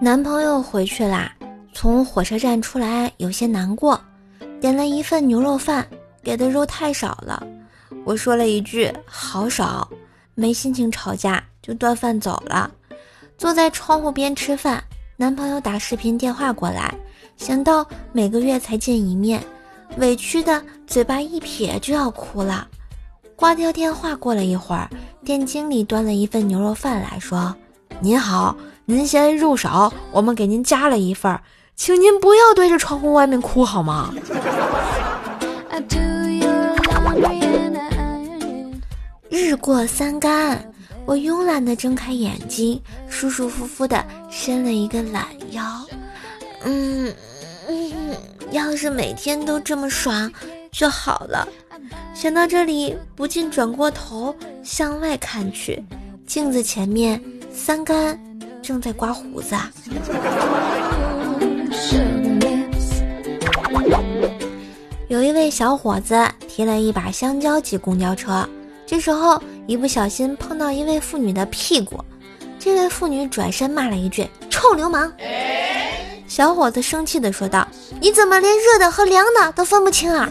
男朋友回去啦，从火车站出来有些难过，点了一份牛肉饭，给的肉太少了。我说了一句“好少”，没心情吵架，就端饭走了。坐在窗户边吃饭，男朋友打视频电话过来，想到每个月才见一面，委屈的嘴巴一撇就要哭了。挂掉电话，过了一会儿，店经理端了一份牛肉饭来说：“您好。”您先入手，我们给您加了一份儿，请您不要对着窗户外面哭好吗？日过三竿，我慵懒的睁开眼睛，舒舒服服的伸了一个懒腰。嗯嗯，要是每天都这么爽就好了。想到这里，不禁转过头向外看去，镜子前面三竿。正在刮胡子！有一位小伙子提了一把香蕉挤公交车，这时候一不小心碰到一位妇女的屁股，这位妇女转身骂了一句“臭流氓”。小伙子生气的说道：“你怎么连热的和凉的都分不清啊？”